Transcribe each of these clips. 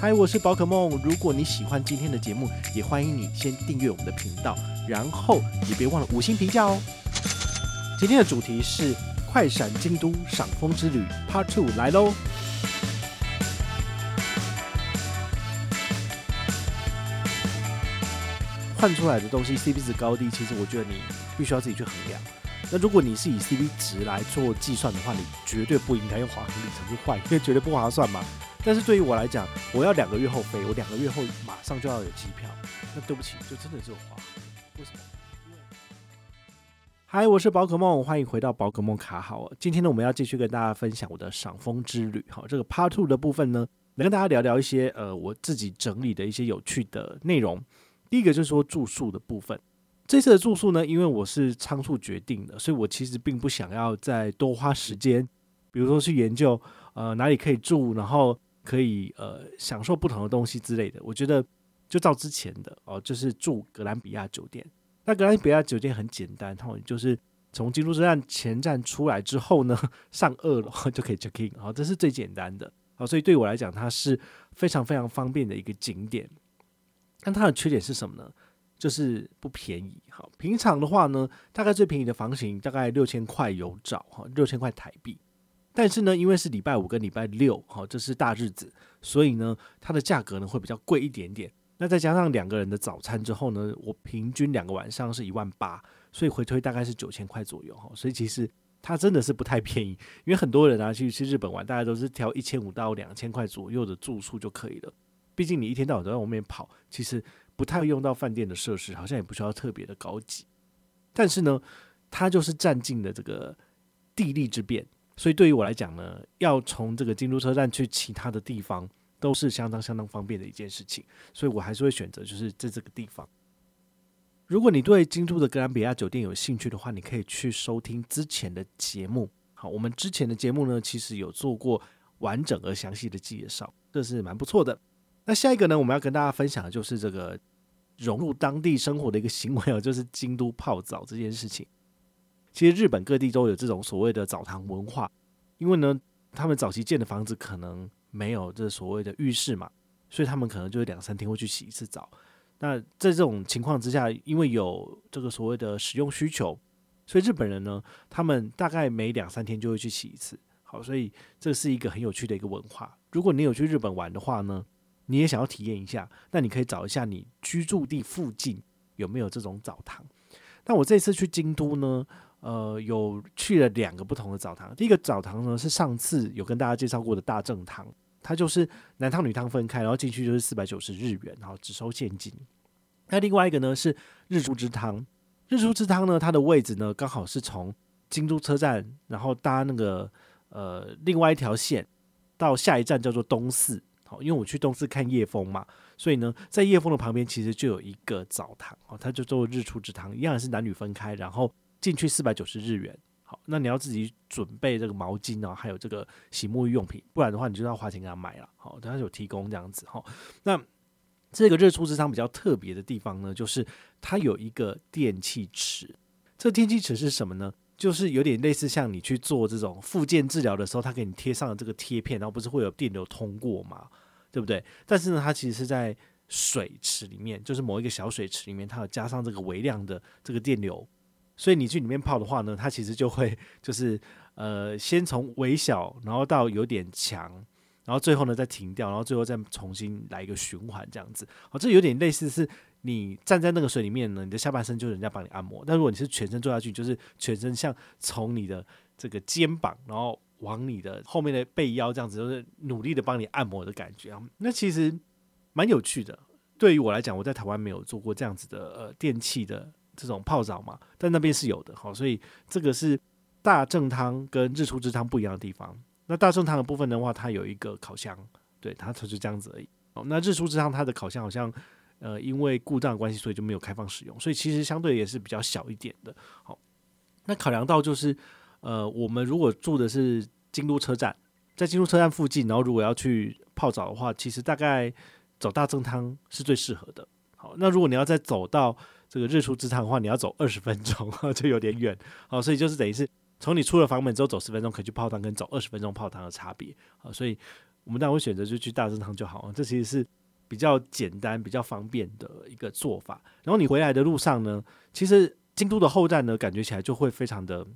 嗨，我是宝可梦。如果你喜欢今天的节目，也欢迎你先订阅我们的频道，然后也别忘了五星评价哦。今天的主题是快闪京都赏枫之旅 Part Two 来喽。换出来的东西 CP 值高低，其实我觉得你必须要自己去衡量。那如果你是以 CP 值来做计算的话，你绝对不应该用华航里程去换，因为绝对不划算嘛。但是对于我来讲，我要两个月后飞，我两个月后马上就要有机票，那对不起，就真的只有华航。为什么？嗨，我是宝可梦，欢迎回到宝可梦卡好。今天呢，我们要继续跟大家分享我的赏枫之旅。好，这个 Part Two 的部分呢，来跟大家聊聊一些呃我自己整理的一些有趣的内容。第一个就是说住宿的部分。这次的住宿呢，因为我是仓促决定的，所以我其实并不想要再多花时间，比如说去研究呃哪里可以住，然后。可以呃享受不同的东西之类的，我觉得就照之前的哦，就是住格兰比亚酒店。那格兰比亚酒店很简单，然后就是从京都车站前站出来之后呢，上二楼 就可以 check in，好，这是最简单的。好，所以对我来讲，它是非常非常方便的一个景点。但它的缺点是什么呢？就是不便宜。好，平常的话呢，大概最便宜的房型大概六千块有找哈，六千块台币。但是呢，因为是礼拜五跟礼拜六，好，这是大日子，所以呢，它的价格呢会比较贵一点点。那再加上两个人的早餐之后呢，我平均两个晚上是一万八，所以回推大概是九千块左右哈。所以其实它真的是不太便宜，因为很多人啊去去日本玩，大家都是挑一千五到两千块左右的住宿就可以了。毕竟你一天到晚都在外面跑，其实不太用到饭店的设施，好像也不需要特别的高级。但是呢，它就是占尽了这个地利之便。所以对于我来讲呢，要从这个京都车站去其他的地方都是相当相当方便的一件事情，所以我还是会选择就是在这个地方。如果你对京都的格兰比亚酒店有兴趣的话，你可以去收听之前的节目。好，我们之前的节目呢，其实有做过完整而详细的介绍，这是蛮不错的。那下一个呢，我们要跟大家分享的就是这个融入当地生活的一个行为哦，就是京都泡澡这件事情。其实日本各地都有这种所谓的澡堂文化，因为呢，他们早期建的房子可能没有这所谓的浴室嘛，所以他们可能就两三天会去洗一次澡。那在这种情况之下，因为有这个所谓的使用需求，所以日本人呢，他们大概每两三天就会去洗一次。好，所以这是一个很有趣的一个文化。如果你有去日本玩的话呢，你也想要体验一下，那你可以找一下你居住地附近有没有这种澡堂。那我这次去京都呢，呃，有去了两个不同的澡堂。第一个澡堂呢，是上次有跟大家介绍过的大正汤，它就是男汤女汤分开，然后进去就是四百九十日元，然后只收现金。那另外一个呢是日出之汤，日出之汤呢，它的位置呢刚好是从京都车站，然后搭那个呃另外一条线到下一站叫做东寺。好，因为我去东寺看夜风嘛，所以呢，在夜风的旁边其实就有一个澡堂，哦，它就做日出之汤，一样是男女分开，然后。进去四百九十日元，好，那你要自己准备这个毛巾啊，还有这个洗沐浴用品，不然的话你就要花钱给他买了，好，他有提供这样子，好，那这个日出之汤比较特别的地方呢，就是它有一个电气池，这电气池是什么呢？就是有点类似像你去做这种复健治疗的时候，他给你贴上了这个贴片，然后不是会有电流通过吗？对不对？但是呢，它其实是在水池里面，就是某一个小水池里面，它有加上这个微量的这个电流。所以你去里面泡的话呢，它其实就会 就是呃，先从微小，然后到有点强，然后最后呢再停掉，然后最后再重新来一个循环这样子。好，这有点类似是你站在那个水里面呢，你的下半身就是人家帮你按摩。但如果你是全身坐下去，就是全身像从你的这个肩膀，然后往你的后面的背腰这样子，就是努力的帮你按摩的感觉啊。那其实蛮有趣的。对于我来讲，我在台湾没有做过这样子的呃电器的。这种泡澡嘛，但那边是有的，好，所以这个是大正汤跟日出之汤不一样的地方。那大正汤的部分的话，它有一个烤箱，对，它就是这样子而已。哦，那日出之汤它的烤箱好像呃因为故障关系，所以就没有开放使用，所以其实相对也是比较小一点的。好，那考量到就是呃我们如果住的是京都车站，在京都车站附近，然后如果要去泡澡的话，其实大概走大正汤是最适合的。好，那如果你要再走到这个日出之汤的话，你要走二十分钟，就有点远，好，所以就是等于是从你出了房门之后走十分钟可以去泡汤，跟走二十分钟泡汤的差别，好，所以我们当然会选择就去大正汤就好了，这其实是比较简单、比较方便的一个做法。然后你回来的路上呢，其实京都的后站呢，感觉起来就会非常的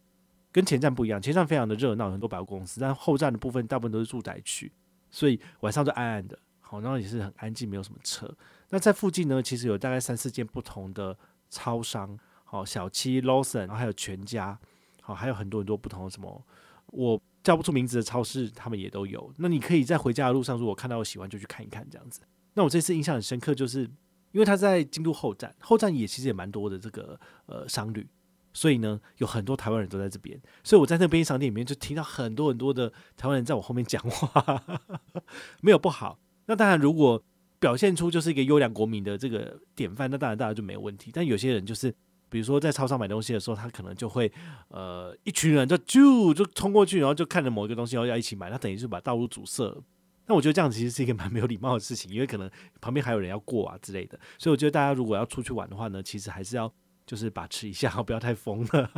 跟前站不一样。前站非常的热闹，很多百货公司，但后站的部分大部分都是住宅区，所以晚上就暗暗的，好，然后也是很安静，没有什么车。那在附近呢，其实有大概三四间不同的超商，好，小七、Lawson，然后还有全家，好，还有很多很多不同的什么，我叫不出名字的超市，他们也都有。那你可以在回家的路上，如果看到我喜欢，就去看一看这样子。那我这次印象很深刻，就是因为他在京都后站，后站也其实也蛮多的这个呃商旅，所以呢，有很多台湾人都在这边，所以我在那边商店里面就听到很多很多的台湾人在我后面讲话，没有不好。那当然如果表现出就是一个优良国民的这个典范，那当然大家就没有问题。但有些人就是，比如说在超市买东西的时候，他可能就会呃一群人就啾就冲过去，然后就看着某一个东西，然后要一起买，他等于是把道路阻塞。那我觉得这样其实是一个蛮没有礼貌的事情，因为可能旁边还有人要过啊之类的。所以我觉得大家如果要出去玩的话呢，其实还是要就是把持一下，不要太疯了。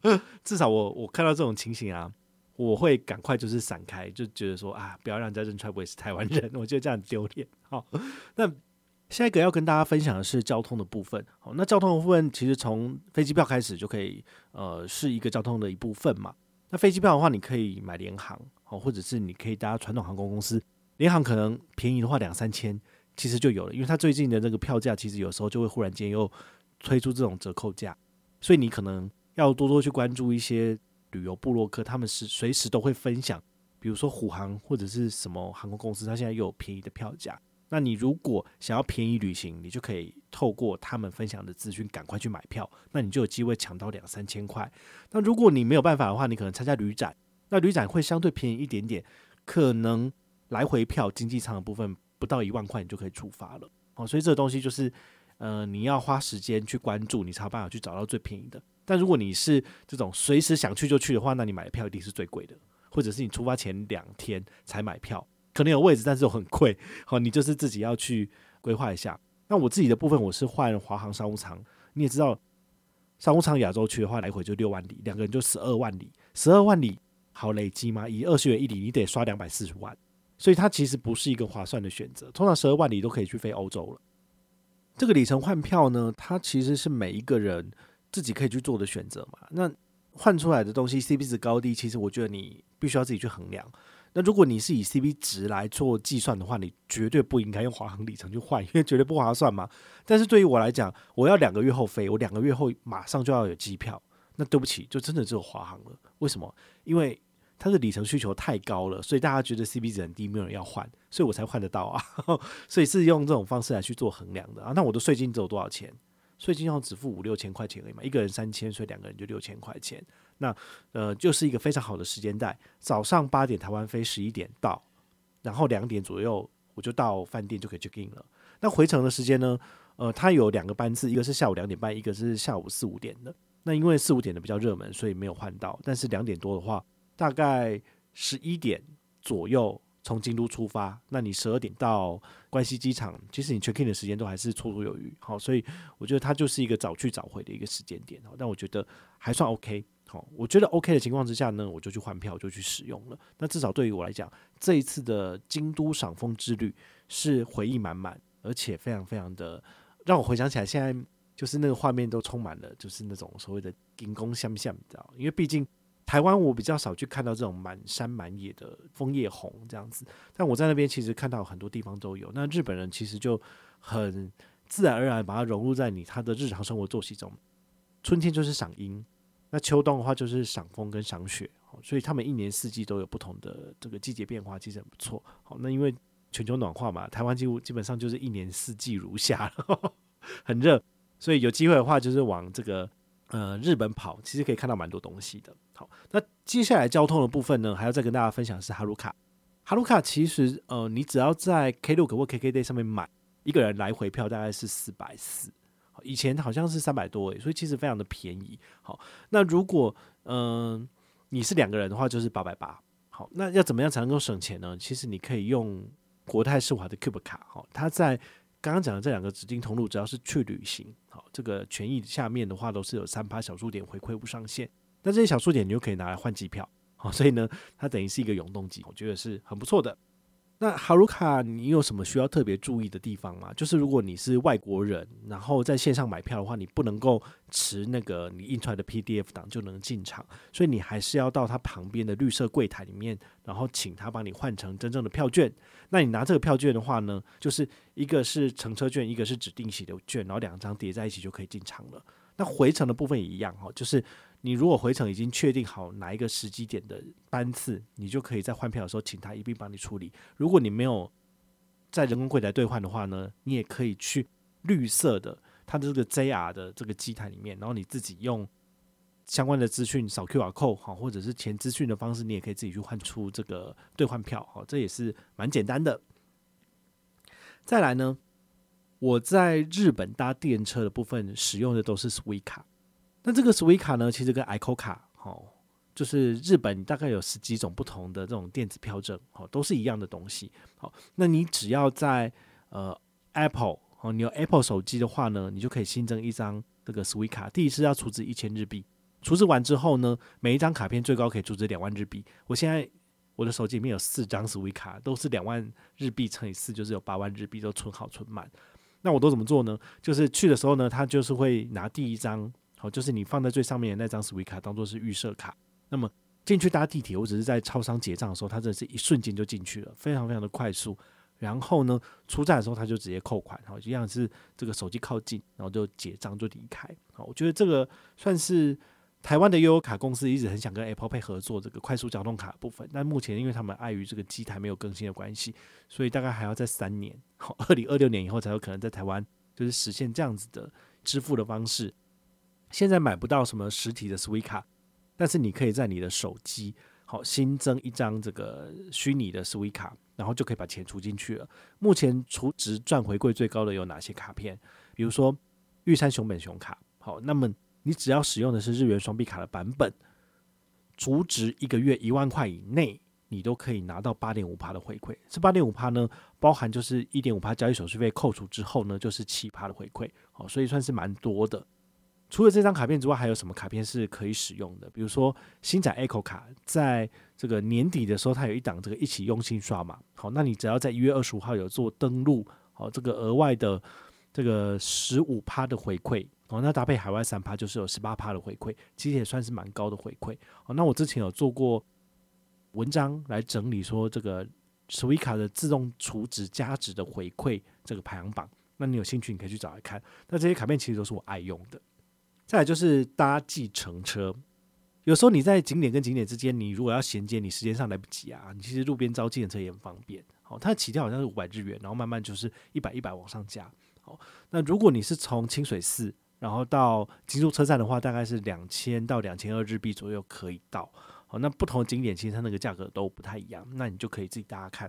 至少我我看到这种情形啊。我会赶快就是闪开，就觉得说啊，不要让人家认出来我也是台湾人，我觉得这样丢脸。好，那下一个要跟大家分享的是交通的部分。好，那交通的部分其实从飞机票开始就可以，呃，是一个交通的一部分嘛。那飞机票的话，你可以买联航，好，或者是你可以搭传统航空公司。联航可能便宜的话两三千，其实就有了，因为它最近的那个票价其实有时候就会忽然间又推出这种折扣价，所以你可能要多多去关注一些。旅游部落客，他们是随时都会分享，比如说虎航或者是什么航空公司，它现在又有便宜的票价。那你如果想要便宜旅行，你就可以透过他们分享的资讯，赶快去买票，那你就有机会抢到两三千块。那如果你没有办法的话，你可能参加旅展，那旅展会相对便宜一点点，可能来回票经济舱的部分不到一万块，你就可以出发了。哦，所以这个东西就是，呃，你要花时间去关注，你才有办法去找到最便宜的。但如果你是这种随时想去就去的话，那你买的票一定是最贵的，或者是你出发前两天才买票，可能有位置，但是又很贵。好，你就是自己要去规划一下。那我自己的部分，我是换华航商务舱。你也知道，商务舱亚洲区的话，来回就六万里，两个人就十二万里。十二万里好累积吗？以二十元一里，你得刷两百四十万，所以它其实不是一个划算的选择。通常十二万里都可以去飞欧洲了。这个里程换票呢，它其实是每一个人。自己可以去做的选择嘛？那换出来的东西 CP 值高低，其实我觉得你必须要自己去衡量。那如果你是以 CP 值来做计算的话，你绝对不应该用华航里程去换，因为绝对不划算嘛。但是对于我来讲，我要两个月后飞，我两个月后马上就要有机票，那对不起，就真的只有华航了。为什么？因为它的里程需求太高了，所以大家觉得 CP 值很低，没有人要换，所以我才换得到啊。所以是用这种方式来去做衡量的啊。那我的税金只有多少钱？税金要只付五六千块钱而已嘛，一个人三千，所以两个人就六千块钱。那呃，就是一个非常好的时间带，早上八点台湾飞，十一点到，然后两点左右我就到饭店就可以 check in 了。那回程的时间呢？呃，它有两个班次，一个是下午两点半，一个是下午四五点的。那因为四五点的比较热门，所以没有换到。但是两点多的话，大概十一点左右。从京都出发，那你十二点到关西机场，其实你 check in 的时间都还是绰绰有余。好，所以我觉得它就是一个早去早回的一个时间点。但我觉得还算 OK。好，我觉得 OK 的情况之下呢，我就去换票，就去使用了。那至少对于我来讲，这一次的京都赏枫之旅是回忆满满，而且非常非常的让我回想起来，现在就是那个画面都充满了，就是那种所谓的金光闪闪，你知道？因为毕竟。台湾我比较少去看到这种满山满野的枫叶红这样子，但我在那边其实看到很多地方都有。那日本人其实就很自然而然把它融入在你他的日常生活作息中。春天就是赏樱，那秋冬的话就是赏枫跟赏雪，所以他们一年四季都有不同的这个季节变化，其实很不错。好，那因为全球暖化嘛，台湾几乎基本上就是一年四季如夏，很热，所以有机会的话就是往这个。呃，日本跑其实可以看到蛮多东西的。好，那接下来交通的部分呢，还要再跟大家分享是哈鲁卡。哈鲁卡其实呃，你只要在 Klook 或 KKday 上面买一个人来回票，大概是四百四。以前好像是三百多诶，所以其实非常的便宜。好，那如果嗯、你是两个人的话，就是八百八。好，那要怎么样才能够省钱呢？其实你可以用国泰世华的 Cube 卡。好，它在。刚刚讲的这两个指定通路，只要是去旅行，好，这个权益下面的话都是有三趴小数点回馈不上限。那这些小数点你就可以拿来换机票，好，所以呢，它等于是一个永动机，我觉得是很不错的。那哈鲁卡，你有什么需要特别注意的地方吗？就是如果你是外国人，然后在线上买票的话，你不能够持那个你印出来的 PDF 档就能进场，所以你还是要到他旁边的绿色柜台里面，然后请他帮你换成真正的票券。那你拿这个票券的话呢，就是一个是乘车券，一个是指定席的券，然后两张叠在一起就可以进场了。那回程的部分也一样哈，就是。你如果回程已经确定好哪一个时机点的班次，你就可以在换票的时候请他一并帮你处理。如果你没有在人工柜台兑换的话呢，你也可以去绿色的它的这个 JR 的这个机台里面，然后你自己用相关的资讯扫 QR code 好，或者是填资讯的方式，你也可以自己去换出这个兑换票好，这也是蛮简单的。再来呢，我在日本搭电车的部分使用的都是 Suica。那这个 Suica 呢，其实跟 ICOCA 哦，就是日本大概有十几种不同的这种电子票证，哦，都是一样的东西。好，那你只要在呃 Apple 哦，你有 Apple 手机的话呢，你就可以新增一张这个 Suica。第一次要储值一千日币，储值完之后呢，每一张卡片最高可以储值两万日币。我现在我的手机里面有四张 Suica，都是两万日币乘以四，就是有八万日币都存好存满。那我都怎么做呢？就是去的时候呢，他就是会拿第一张。哦，就是你放在最上面的那张 Suica 卡当做是预设卡，那么进去搭地铁我只是在超商结账的时候，它真的是一瞬间就进去了，非常非常的快速。然后呢，出站的时候它就直接扣款，好，一样是这个手机靠近，然后就结账就离开。好，我觉得这个算是台湾的悠游卡公司一直很想跟 Apple Pay 合作这个快速交通卡部分，但目前因为他们碍于这个机台没有更新的关系，所以大概还要在三年，好，二零二六年以后才有可能在台湾就是实现这样子的支付的方式。现在买不到什么实体的 Suica，但是你可以在你的手机好新增一张这个虚拟的 Suica，然后就可以把钱储进去了。目前储值赚回馈最高的有哪些卡片？比如说玉山熊本熊卡，好，那么你只要使用的是日元双币卡的版本，储值一个月一万块以内，你都可以拿到八点五趴的回馈。这八点五趴呢，包含就是一点五趴交易手续费扣除之后呢，就是七趴的回馈，好，所以算是蛮多的。除了这张卡片之外，还有什么卡片是可以使用的？比如说星展 Echo 卡，在这个年底的时候，它有一档这个一起用心刷嘛。好，那你只要在一月二十五号有做登录，好，这个额外的这个十五趴的回馈，哦，那搭配海外三趴就是有十八趴的回馈，其实也算是蛮高的回馈。好，那我之前有做过文章来整理说这个 Suica 的自动储值加值的回馈这个排行榜，那你有兴趣你可以去找来看。那这些卡片其实都是我爱用的。再来就是搭计程车，有时候你在景点跟景点之间，你如果要衔接，你时间上来不及啊，你其实路边招计程车也很方便。好，它的起跳好像是五百日元，然后慢慢就是一百一百往上加。好，那如果你是从清水寺然后到京都车站的话，大概是两千到两千二日币左右可以到。好，那不同景点其实它那个价格都不太一样，那你就可以自己大家看。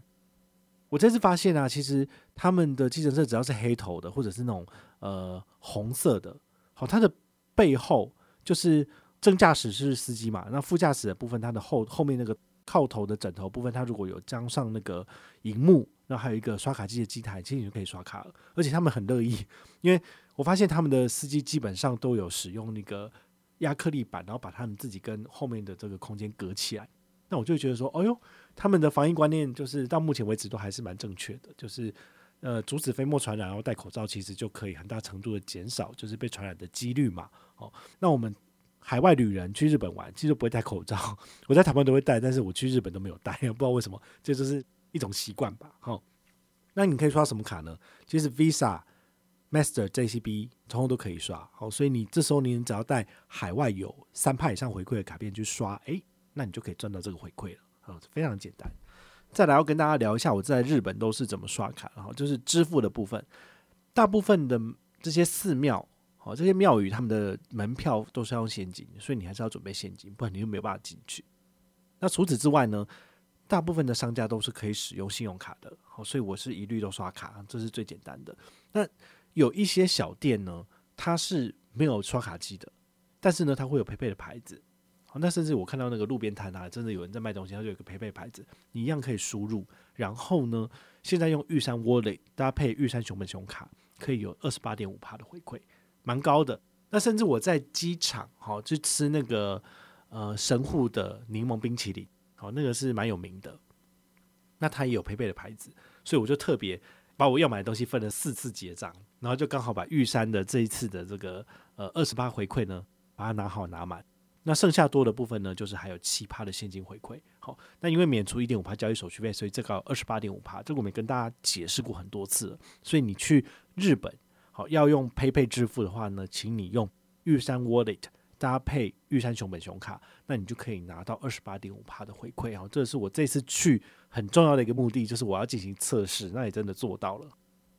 我这次发现啊，其实他们的计程车只要是黑头的，或者是那种呃红色的，好，它的。背后就是正驾驶是司机嘛，那副驾驶的部分，它的后后面那个靠头的枕头部分，它如果有装上那个荧幕，那还有一个刷卡机的机台，其实你就可以刷卡了。而且他们很乐意，因为我发现他们的司机基本上都有使用那个压克力板，然后把他们自己跟后面的这个空间隔起来。那我就觉得说，哎呦，他们的防疫观念就是到目前为止都还是蛮正确的，就是。呃，阻止飞沫传染，然后戴口罩，其实就可以很大程度的减少，就是被传染的几率嘛。哦，那我们海外旅人去日本玩，其实不会戴口罩。我在台湾都会戴，但是我去日本都没有戴，不知道为什么，这就是一种习惯吧。好，那你可以刷什么卡呢？其实 Visa、Master、JCB 通通都可以刷。好，所以你这时候你只要带海外有三派以上回馈的卡片去刷，哎，那你就可以赚到这个回馈了。好，非常简单。再来要跟大家聊一下我在日本都是怎么刷卡，然后就是支付的部分。大部分的这些寺庙，好，这些庙宇他们的门票都是要用现金，所以你还是要准备现金，不然你就没有办法进去。那除此之外呢，大部分的商家都是可以使用信用卡的，好，所以我是一律都刷卡，这是最简单的。那有一些小店呢，它是没有刷卡机的，但是呢，它会有 PayPay 的牌子。那甚至我看到那个路边摊啊，真的有人在卖东西，它就有个陪配牌子，你一样可以输入。然后呢，现在用玉山 Wallet 搭配玉山熊本熊卡，可以有二十八点五趴的回馈，蛮高的。那甚至我在机场，好去吃那个呃神户的柠檬冰淇淋，好那个是蛮有名的。那它也有 PayPay 的牌子，所以我就特别把我要买的东西分了四次结账，然后就刚好把玉山的这一次的这个呃二十八回馈呢，把它拿好拿满。那剩下多的部分呢，就是还有七趴的现金回馈。好，那因为免除一点五趴交易手续费，所以这个二十八点五趴，这个我们跟大家解释过很多次了。所以你去日本，好要用 PayPay 支付的话呢，请你用玉山 Wallet 搭配玉山熊本熊卡，那你就可以拿到二十八点五趴的回馈。好，这是我这次去很重要的一个目的，就是我要进行测试。那也真的做到了，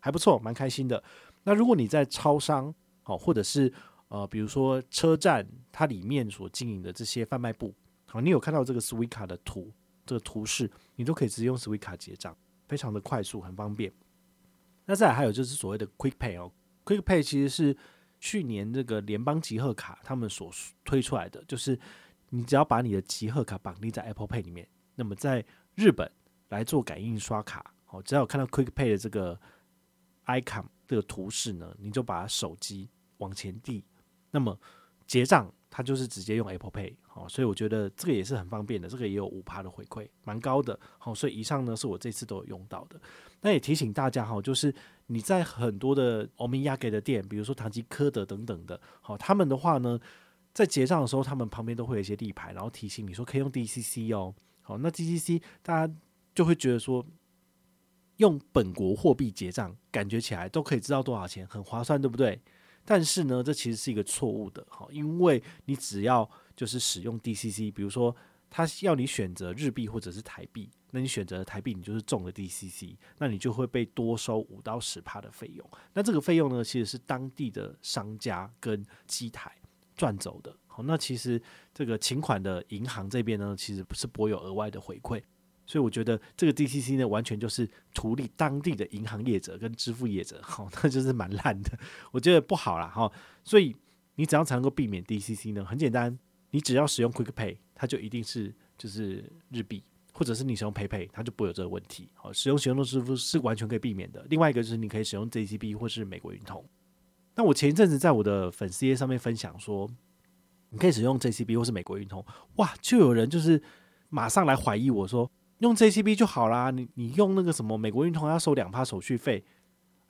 还不错，蛮开心的。那如果你在超商，好，或者是呃，比如说车站，它里面所经营的这些贩卖部，好，你有看到这个 Suica 的图，这个图示，你都可以直接用 Suica 结账，非常的快速，很方便。那再还有就是所谓的 Quick Pay 哦，Quick Pay 其实是去年这个联邦集贺卡他们所推出来的，就是你只要把你的集贺卡绑定在 Apple Pay 里面，那么在日本来做感应刷卡，好，只要有看到 Quick Pay 的这个 icon 这个图示呢，你就把手机往前递。那么结账，它就是直接用 Apple Pay，好，所以我觉得这个也是很方便的，这个也有五趴的回馈，蛮高的，好，所以以上呢是我这次都有用到的。那也提醒大家哈，就是你在很多的欧米亚给的店，比如说唐吉诃德等等的，好，他们的话呢，在结账的时候，他们旁边都会有一些立牌，然后提醒你说可以用 DCC 哦，好，那 DCC 大家就会觉得说，用本国货币结账，感觉起来都可以知道多少钱，很划算，对不对？但是呢，这其实是一个错误的，哈，因为你只要就是使用 DCC，比如说他要你选择日币或者是台币，那你选择台币，你就是中了 DCC，那你就会被多收五到十趴的费用。那这个费用呢，其实是当地的商家跟机台赚走的。好，那其实这个请款的银行这边呢，其实不是不会有额外的回馈。所以我觉得这个 DCC 呢，完全就是图利当地的银行业者跟支付业者，好，那就是蛮烂的，我觉得不好啦。哈。所以你怎样才能够避免 DCC 呢？很简单，你只要使用 Quick Pay，它就一定是就是日币，或者是你使用 PayPay，它就不会有这个问题。好，使用行动支付是完全可以避免的。另外一个就是你可以使用 JCB 或是美国运通。那我前一阵子在我的粉丝页上面分享说，你可以使用 JCB 或是美国运通，哇，就有人就是马上来怀疑我说。用 JCB 就好啦，你你用那个什么美国运通要收两趴手续费，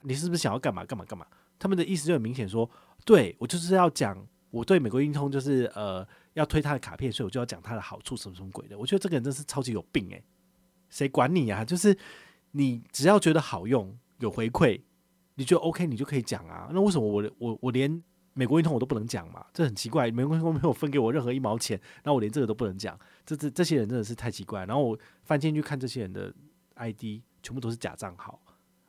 你是不是想要干嘛干嘛干嘛？他们的意思就很明显说，对我就是要讲，我对美国运通就是呃要推他的卡片，所以我就要讲他的好处什么什么鬼的。我觉得这个人真是超级有病诶、谁管你啊？就是你只要觉得好用有回馈，你觉得 OK，你就可以讲啊。那为什么我我我连美国运通我都不能讲嘛？这很奇怪，美国运通没有分给我任何一毛钱，那我连这个都不能讲。这这这些人真的是太奇怪，然后我翻进去看这些人的 ID，全部都是假账号，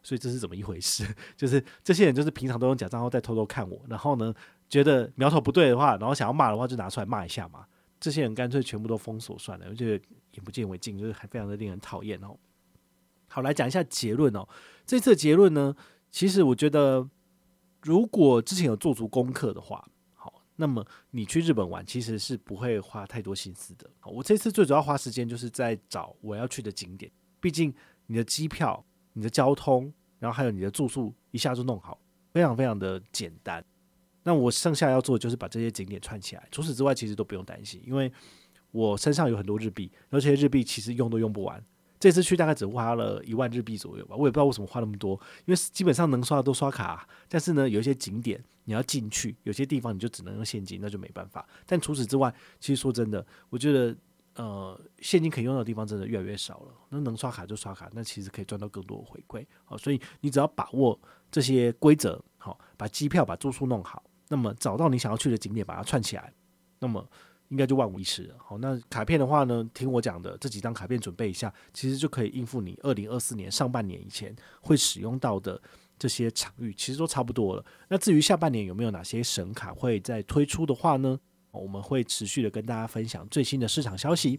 所以这是怎么一回事？就是这些人就是平常都用假账号在偷偷看我，然后呢觉得苗头不对的话，然后想要骂的话就拿出来骂一下嘛。这些人干脆全部都封锁算了，我觉得眼不见为净，就是还非常的令人讨厌哦。好，来讲一下结论哦。这次的结论呢，其实我觉得如果之前有做足功课的话。好那么你去日本玩其实是不会花太多心思的。我这次最主要花时间就是在找我要去的景点，毕竟你的机票、你的交通，然后还有你的住宿一下就弄好，非常非常的简单。那我剩下要做的就是把这些景点串起来。除此之外，其实都不用担心，因为我身上有很多日币，而且日币其实用都用不完。这次去大概只花了一万日币左右吧，我也不知道为什么花那么多，因为基本上能刷的都刷卡，但是呢，有一些景点你要进去，有些地方你就只能用现金，那就没办法。但除此之外，其实说真的，我觉得呃，现金可以用到的地方真的越来越少了。那能刷卡就刷卡，那其实可以赚到更多的回馈。好，所以你只要把握这些规则，好，把机票、把住宿弄好，那么找到你想要去的景点，把它串起来，那么。应该就万无一失了。好，那卡片的话呢，听我讲的这几张卡片准备一下，其实就可以应付你二零二四年上半年以前会使用到的这些场域，其实都差不多了。那至于下半年有没有哪些神卡会再推出的话呢？我们会持续的跟大家分享最新的市场消息。